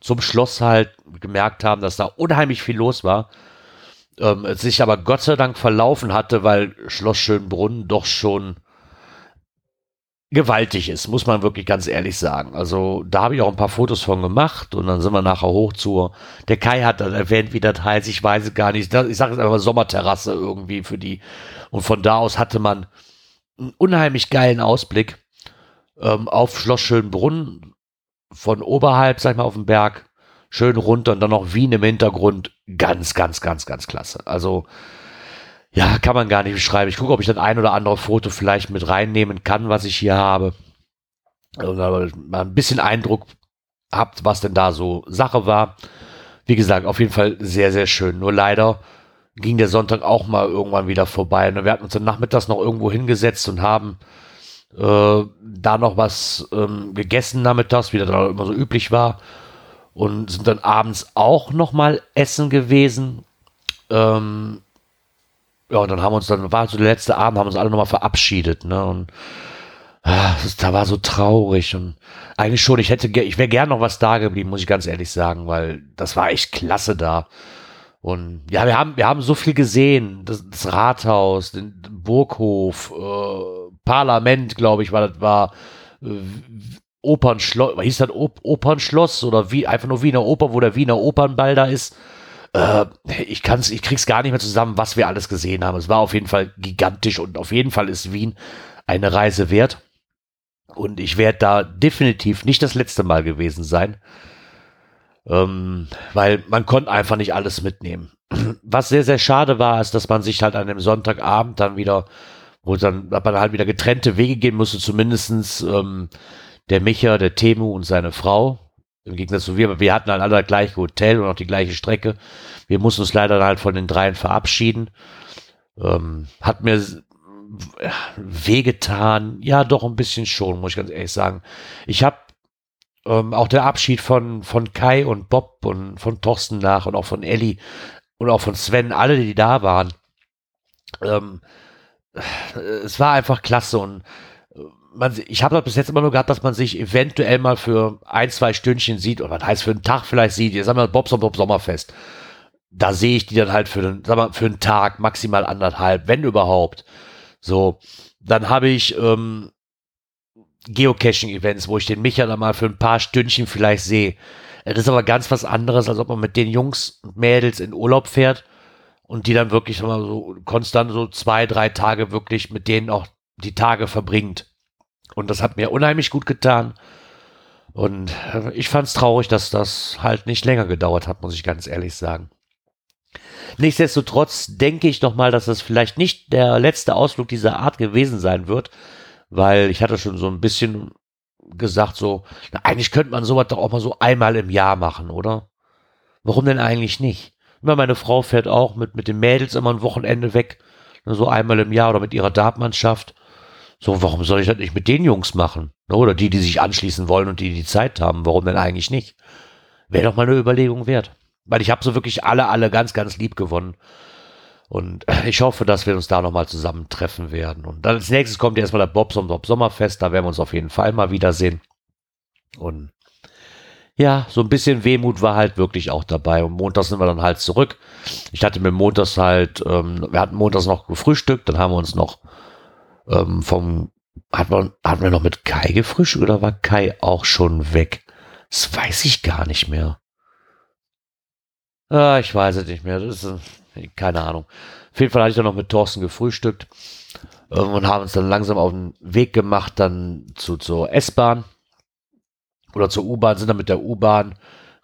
zum Schloss halt gemerkt haben, dass da unheimlich viel los war ähm, sich aber Gott sei Dank verlaufen hatte, weil Schloss Schönbrunn doch schon gewaltig ist, muss man wirklich ganz ehrlich sagen. Also da habe ich auch ein paar Fotos von gemacht und dann sind wir nachher hoch zur, der Kai hat dann erwähnt, wie das heißt, ich weiß es gar nicht, ich sage es einfach Sommerterrasse irgendwie für die. Und von da aus hatte man einen unheimlich geilen Ausblick ähm, auf Schloss Schönbrunn von oberhalb, sag ich mal, auf dem Berg, schön runter und dann noch Wien im Hintergrund. Ganz, ganz, ganz, ganz klasse. Also, ja, kann man gar nicht beschreiben. Ich gucke, ob ich das ein oder andere Foto vielleicht mit reinnehmen kann, was ich hier habe. Oder mal ein bisschen Eindruck habt, was denn da so Sache war. Wie gesagt, auf jeden Fall sehr, sehr schön. Nur leider ging der Sonntag auch mal irgendwann wieder vorbei. Und wir hatten uns dann nachmittags noch irgendwo hingesetzt und haben äh, da noch was ähm, gegessen nachmittags, wie das immer so üblich war. Und sind dann abends auch noch mal essen gewesen. Ähm, ja, und dann haben wir uns dann, war so der letzte Abend, haben uns alle nochmal verabschiedet, ne? Und ah, das, da war so traurig und eigentlich schon, ich hätte, ich wäre gern noch was da geblieben, muss ich ganz ehrlich sagen, weil das war echt klasse da. Und ja, wir haben, wir haben so viel gesehen. Das, das Rathaus, den, den Burghof, äh, Parlament, glaube ich, war das war äh, Opernschloss, hieß das Op Opernschloss oder wie einfach nur Wiener Oper, wo der Wiener Opernball da ist. Äh, ich kann's, ich krieg's gar nicht mehr zusammen, was wir alles gesehen haben. Es war auf jeden Fall gigantisch und auf jeden Fall ist Wien eine Reise wert. Und ich werde da definitiv nicht das letzte Mal gewesen sein. Ähm, weil man konnte einfach nicht alles mitnehmen. Was sehr, sehr schade war, ist, dass man sich halt an dem Sonntagabend dann wieder, wo dann, man halt wieder getrennte Wege gehen musste, zumindestens ähm, der Micha, der Temu und seine Frau. Im Gegensatz zu wir, wir hatten halt alle das gleiche Hotel und auch die gleiche Strecke. Wir mussten uns leider halt von den dreien verabschieden. Ähm, hat mir wehgetan. Ja, doch ein bisschen schon, muss ich ganz ehrlich sagen. Ich habe ähm, auch der Abschied von, von Kai und Bob und von Thorsten nach und auch von Ellie und auch von Sven, alle, die da waren. Ähm, es war einfach klasse und man, ich habe das bis jetzt immer nur gehabt, dass man sich eventuell mal für ein, zwei Stündchen sieht, oder was heißt für einen Tag vielleicht sieht. Jetzt haben wir Bobs und Bob Sommerfest. Da sehe ich die dann halt für einen, sag mal, für einen Tag, maximal anderthalb, wenn überhaupt. So, dann habe ich ähm, Geocaching-Events, wo ich den Micha dann mal für ein paar Stündchen vielleicht sehe. Das ist aber ganz was anderes, als ob man mit den Jungs und Mädels in Urlaub fährt und die dann wirklich mal so konstant so zwei, drei Tage wirklich mit denen auch die Tage verbringt. Und das hat mir unheimlich gut getan. Und äh, ich fand es traurig, dass das halt nicht länger gedauert hat, muss ich ganz ehrlich sagen. Nichtsdestotrotz denke ich noch mal, dass das vielleicht nicht der letzte Ausflug dieser Art gewesen sein wird, weil ich hatte schon so ein bisschen gesagt, so, na, eigentlich könnte man sowas doch auch mal so einmal im Jahr machen, oder? Warum denn eigentlich nicht? Immer meine Frau fährt auch mit, mit den Mädels immer ein Wochenende weg, ne, so einmal im Jahr oder mit ihrer Dartmannschaft. So, warum soll ich das nicht mit den Jungs machen? Ne, oder die, die sich anschließen wollen und die die Zeit haben, warum denn eigentlich nicht? Wäre doch mal eine Überlegung wert. Weil ich habe so wirklich alle, alle ganz, ganz lieb gewonnen. Und ich hoffe, dass wir uns da nochmal zusammentreffen werden. Und dann als nächstes kommt erstmal der Bobs und Bob Sommerfest. Da werden wir uns auf jeden Fall mal wiedersehen. Und ja, so ein bisschen Wehmut war halt wirklich auch dabei. Und montags sind wir dann halt zurück. Ich hatte mir montags halt, ähm, wir hatten montags noch gefrühstückt, dann haben wir uns noch ähm, vom, hat man, hatten wir noch mit Kai gefrühstückt oder war Kai auch schon weg? Das weiß ich gar nicht mehr. Ah, ich weiß es nicht mehr. Das ist, keine Ahnung. Auf jeden Fall hatte ich dann noch mit Thorsten gefrühstückt ähm, und haben uns dann langsam auf den Weg gemacht, dann zu, zur S-Bahn oder zur U-Bahn, sind dann mit der U-Bahn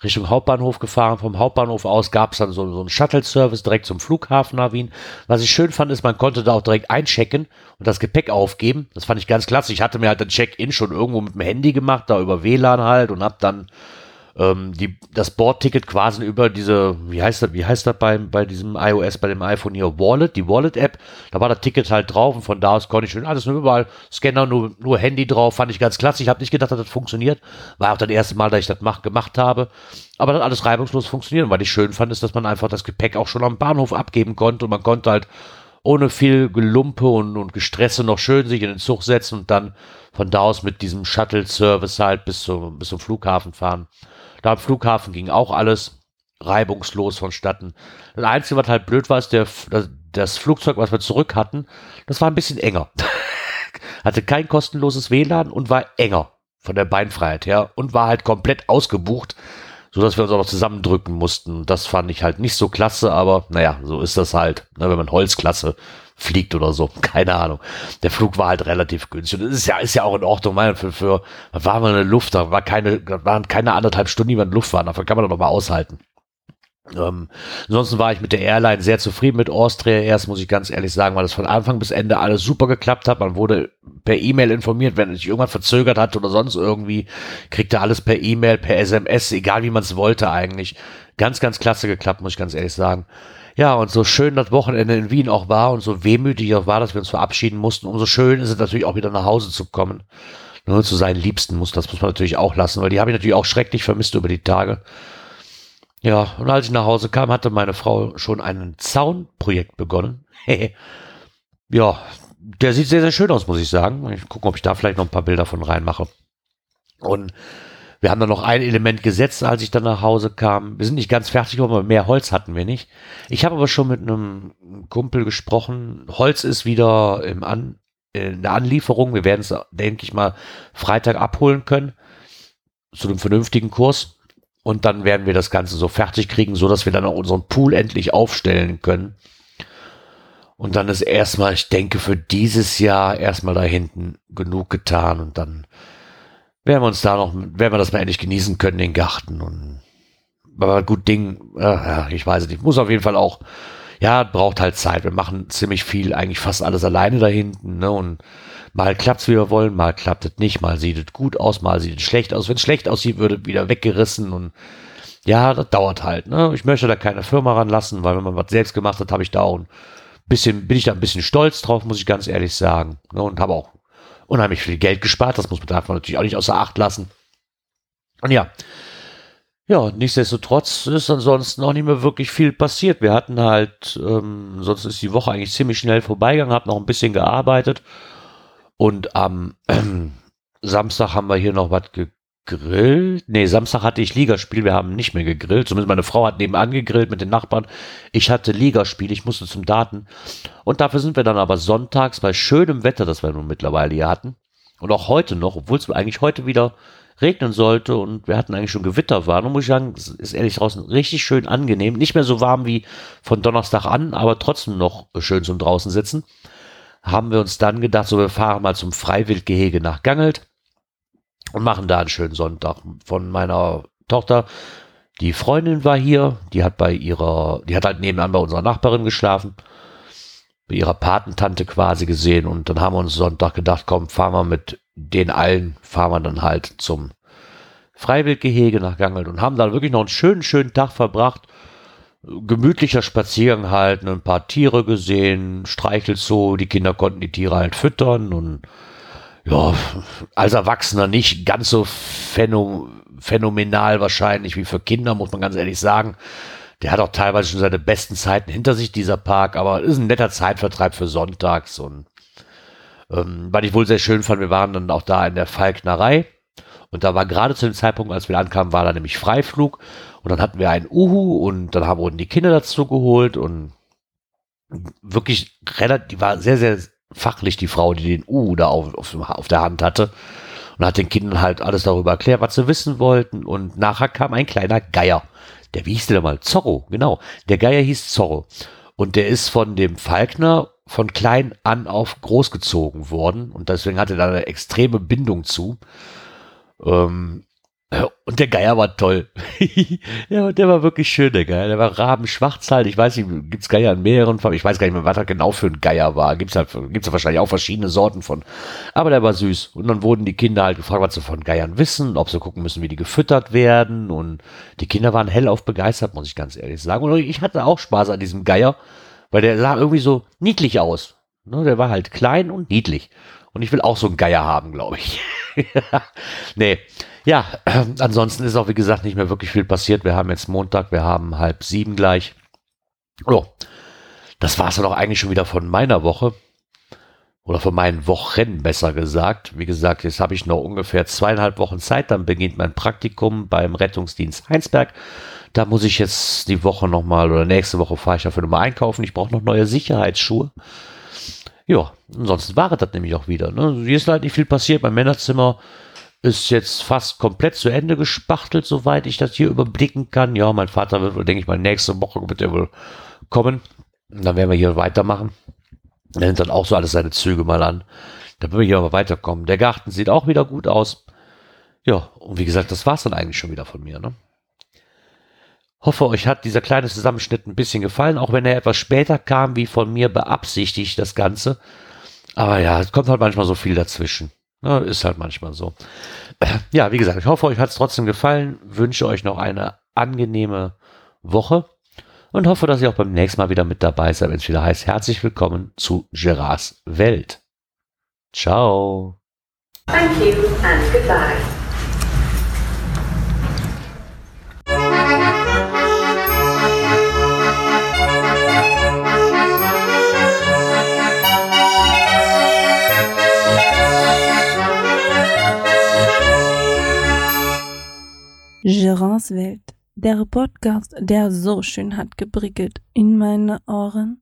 Richtung Hauptbahnhof gefahren. Vom Hauptbahnhof aus gab es dann so, so einen Shuttle-Service direkt zum Flughafen nach Wien. Was ich schön fand, ist, man konnte da auch direkt einchecken und das Gepäck aufgeben. Das fand ich ganz klasse. Ich hatte mir halt den Check-in schon irgendwo mit dem Handy gemacht, da über WLAN halt und hab dann ähm, die, das Bordticket quasi über diese, wie heißt das, wie heißt das bei, bei diesem iOS, bei dem iPhone hier, Wallet, die Wallet-App, da war das Ticket halt drauf und von da aus konnte ich schön alles nur überall, Scanner, nur, nur Handy drauf, fand ich ganz klasse. Ich habe nicht gedacht, dass das funktioniert. War auch das erste Mal, dass ich das mach, gemacht habe. Aber das alles reibungslos funktioniert. weil ich schön fand, ist, dass man einfach das Gepäck auch schon am Bahnhof abgeben konnte und man konnte halt ohne viel Gelumpe und, und Gestresse noch schön sich in den Zug setzen und dann von da aus mit diesem Shuttle-Service halt bis, zum bis zum Flughafen fahren. Da am Flughafen ging auch alles reibungslos vonstatten. Das Einzige, was halt blöd war, ist der, das, Flugzeug, was wir zurück hatten, das war ein bisschen enger. Hatte kein kostenloses WLAN und war enger von der Beinfreiheit her und war halt komplett ausgebucht, so dass wir uns auch noch zusammendrücken mussten. Das fand ich halt nicht so klasse, aber naja, so ist das halt, ne, wenn man Holzklasse fliegt oder so. Keine Ahnung. Der Flug war halt relativ günstig. Und das ist ja, ist ja auch in Ordnung. Meine, für, für, da war man in der Luft, da war keine, da waren keine anderthalb Stunden, die man in der Luft waren. Dafür kann man doch noch mal aushalten. Ähm, ansonsten war ich mit der Airline sehr zufrieden mit Austria. Erst muss ich ganz ehrlich sagen, weil das von Anfang bis Ende alles super geklappt hat. Man wurde per E-Mail informiert, wenn sich irgendwann verzögert hat oder sonst irgendwie, kriegte alles per E-Mail, per SMS, egal wie man es wollte eigentlich. Ganz, ganz klasse geklappt, muss ich ganz ehrlich sagen. Ja, und so schön das Wochenende in Wien auch war und so wehmütig auch war, dass wir uns verabschieden mussten, umso schön ist es natürlich auch wieder nach Hause zu kommen. Nur zu seinen Liebsten muss, das muss man natürlich auch lassen, weil die habe ich natürlich auch schrecklich vermisst über die Tage. Ja, und als ich nach Hause kam, hatte meine Frau schon ein Zaunprojekt begonnen. ja, der sieht sehr, sehr schön aus, muss ich sagen. Ich gucke, ob ich da vielleicht noch ein paar Bilder von reinmache. Und wir haben dann noch ein Element gesetzt, als ich dann nach Hause kam. Wir sind nicht ganz fertig aber mehr Holz hatten wir nicht. Ich habe aber schon mit einem Kumpel gesprochen. Holz ist wieder im An in der Anlieferung. Wir werden es, denke ich mal, Freitag abholen können. Zu einem vernünftigen Kurs. Und dann werden wir das Ganze so fertig kriegen, so dass wir dann auch unseren Pool endlich aufstellen können. Und dann ist erstmal, ich denke, für dieses Jahr erstmal da hinten genug getan und dann werden wir uns da noch, werden wir das mal endlich genießen können, den Garten. Und aber gut Ding, äh, ich weiß es nicht, muss auf jeden Fall auch, ja, braucht halt Zeit. Wir machen ziemlich viel, eigentlich fast alles alleine da hinten, ne? Und mal klappt's wie wir wollen, mal klappt es nicht, mal sieht es gut aus, mal sieht es schlecht aus. Wenn es schlecht aussieht, würde wieder weggerissen und ja, das dauert halt, ne? Ich möchte da keine Firma ranlassen, weil wenn man was selbst gemacht hat, habe ich da auch ein bisschen, bin ich da ein bisschen stolz drauf, muss ich ganz ehrlich sagen. Ne? Und habe auch unheimlich viel Geld gespart. Das muss man davon natürlich auch nicht außer Acht lassen. Und ja, ja, nichtsdestotrotz ist ansonsten auch nicht mehr wirklich viel passiert. Wir hatten halt, ähm, sonst ist die Woche eigentlich ziemlich schnell vorbeigegangen, hab noch ein bisschen gearbeitet und am ähm, Samstag haben wir hier noch was gegrillt. Nee, Samstag hatte ich Ligaspiel, wir haben nicht mehr gegrillt. Zumindest meine Frau hat nebenan gegrillt mit den Nachbarn. Ich hatte Ligaspiel, ich musste zum Daten. Und dafür sind wir dann aber sonntags bei schönem Wetter, das wir nun mittlerweile hier hatten. Und auch heute noch, obwohl es eigentlich heute wieder regnen sollte und wir hatten eigentlich schon Gewitter waren. Und muss ich sagen, es ist ehrlich draußen richtig schön angenehm. Nicht mehr so warm wie von Donnerstag an, aber trotzdem noch schön zum draußen sitzen. Haben wir uns dann gedacht, so wir fahren mal zum Freiwildgehege nach Gangelt und machen da einen schönen Sonntag von meiner Tochter. Die Freundin war hier, die hat bei ihrer, die hat halt nebenan bei unserer Nachbarin geschlafen, bei ihrer Patentante quasi gesehen und dann haben wir uns Sonntag gedacht, komm, fahren wir mit den allen, fahren wir dann halt zum Freiwildgehege nach Gangelt und haben dann wirklich noch einen schönen, schönen Tag verbracht. Gemütlicher Spaziergang halt, ein paar Tiere gesehen, Streichelzoo, die Kinder konnten die Tiere halt füttern und ja, als Erwachsener nicht ganz so phänomenal wahrscheinlich wie für Kinder, muss man ganz ehrlich sagen. Der hat auch teilweise schon seine besten Zeiten hinter sich, dieser Park, aber ist ein netter Zeitvertreib für sonntags und ähm, was ich wohl sehr schön fand, wir waren dann auch da in der Falknerei und da war gerade zu dem Zeitpunkt, als wir ankamen, war da nämlich Freiflug und dann hatten wir einen Uhu und dann haben wurden die Kinder dazu geholt und wirklich relativ, die war sehr, sehr fachlich die Frau, die den U da auf, auf, auf der Hand hatte und hat den Kindern halt alles darüber erklärt, was sie wissen wollten und nachher kam ein kleiner Geier. Der, wie hieß der mal? Zorro, genau. Der Geier hieß Zorro. Und der ist von dem Falkner von klein an auf großgezogen worden und deswegen hatte er da eine extreme Bindung zu. Ähm, und der Geier war toll. ja, der war wirklich schön, der Geier. Der war rabenschwarz halt. Ich weiß nicht, gibt's Geier in mehreren Farben. Ich weiß gar nicht mehr, was das genau für ein Geier war. Gibt's halt, gibt's wahrscheinlich auch verschiedene Sorten von. Aber der war süß. Und dann wurden die Kinder halt gefragt, was sie von Geiern wissen, ob sie gucken müssen, wie die gefüttert werden. Und die Kinder waren hellauf begeistert, muss ich ganz ehrlich sagen. Und ich hatte auch Spaß an diesem Geier, weil der sah irgendwie so niedlich aus. Ne, der war halt klein und niedlich. Und ich will auch so einen Geier haben, glaube ich. nee, ja, äh, ansonsten ist auch, wie gesagt, nicht mehr wirklich viel passiert. Wir haben jetzt Montag, wir haben halb sieben gleich. Oh, das war es dann auch eigentlich schon wieder von meiner Woche. Oder von meinen Wochen, besser gesagt. Wie gesagt, jetzt habe ich noch ungefähr zweieinhalb Wochen Zeit. Dann beginnt mein Praktikum beim Rettungsdienst Heinsberg. Da muss ich jetzt die Woche nochmal oder nächste Woche fahre ich dafür nochmal einkaufen. Ich brauche noch neue Sicherheitsschuhe. Ja, ansonsten war es das nämlich auch wieder. Ne? Hier ist halt nicht viel passiert. Mein Männerzimmer ist jetzt fast komplett zu Ende gespachtelt, soweit ich das hier überblicken kann. Ja, mein Vater wird wohl, denke ich mal, nächste Woche wird er wohl kommen. Und dann werden wir hier weitermachen. Er nimmt dann auch so alles seine Züge mal an. Da will ich aber weiterkommen. Der Garten sieht auch wieder gut aus. Ja, und wie gesagt, das war's dann eigentlich schon wieder von mir. Ne? Hoffe, euch hat dieser kleine Zusammenschnitt ein bisschen gefallen, auch wenn er etwas später kam, wie von mir beabsichtigt, das Ganze. Aber ja, es kommt halt manchmal so viel dazwischen. Ne? Ist halt manchmal so. Ja, wie gesagt, ich hoffe, euch hat es trotzdem gefallen. Wünsche euch noch eine angenehme Woche und hoffe, dass ihr auch beim nächsten Mal wieder mit dabei seid, wenn es wieder heißt, herzlich willkommen zu Gerards Welt. Ciao. Thank you and goodbye. Gerards Welt. Der Podcast, der so schön hat gebrickelt in meine Ohren.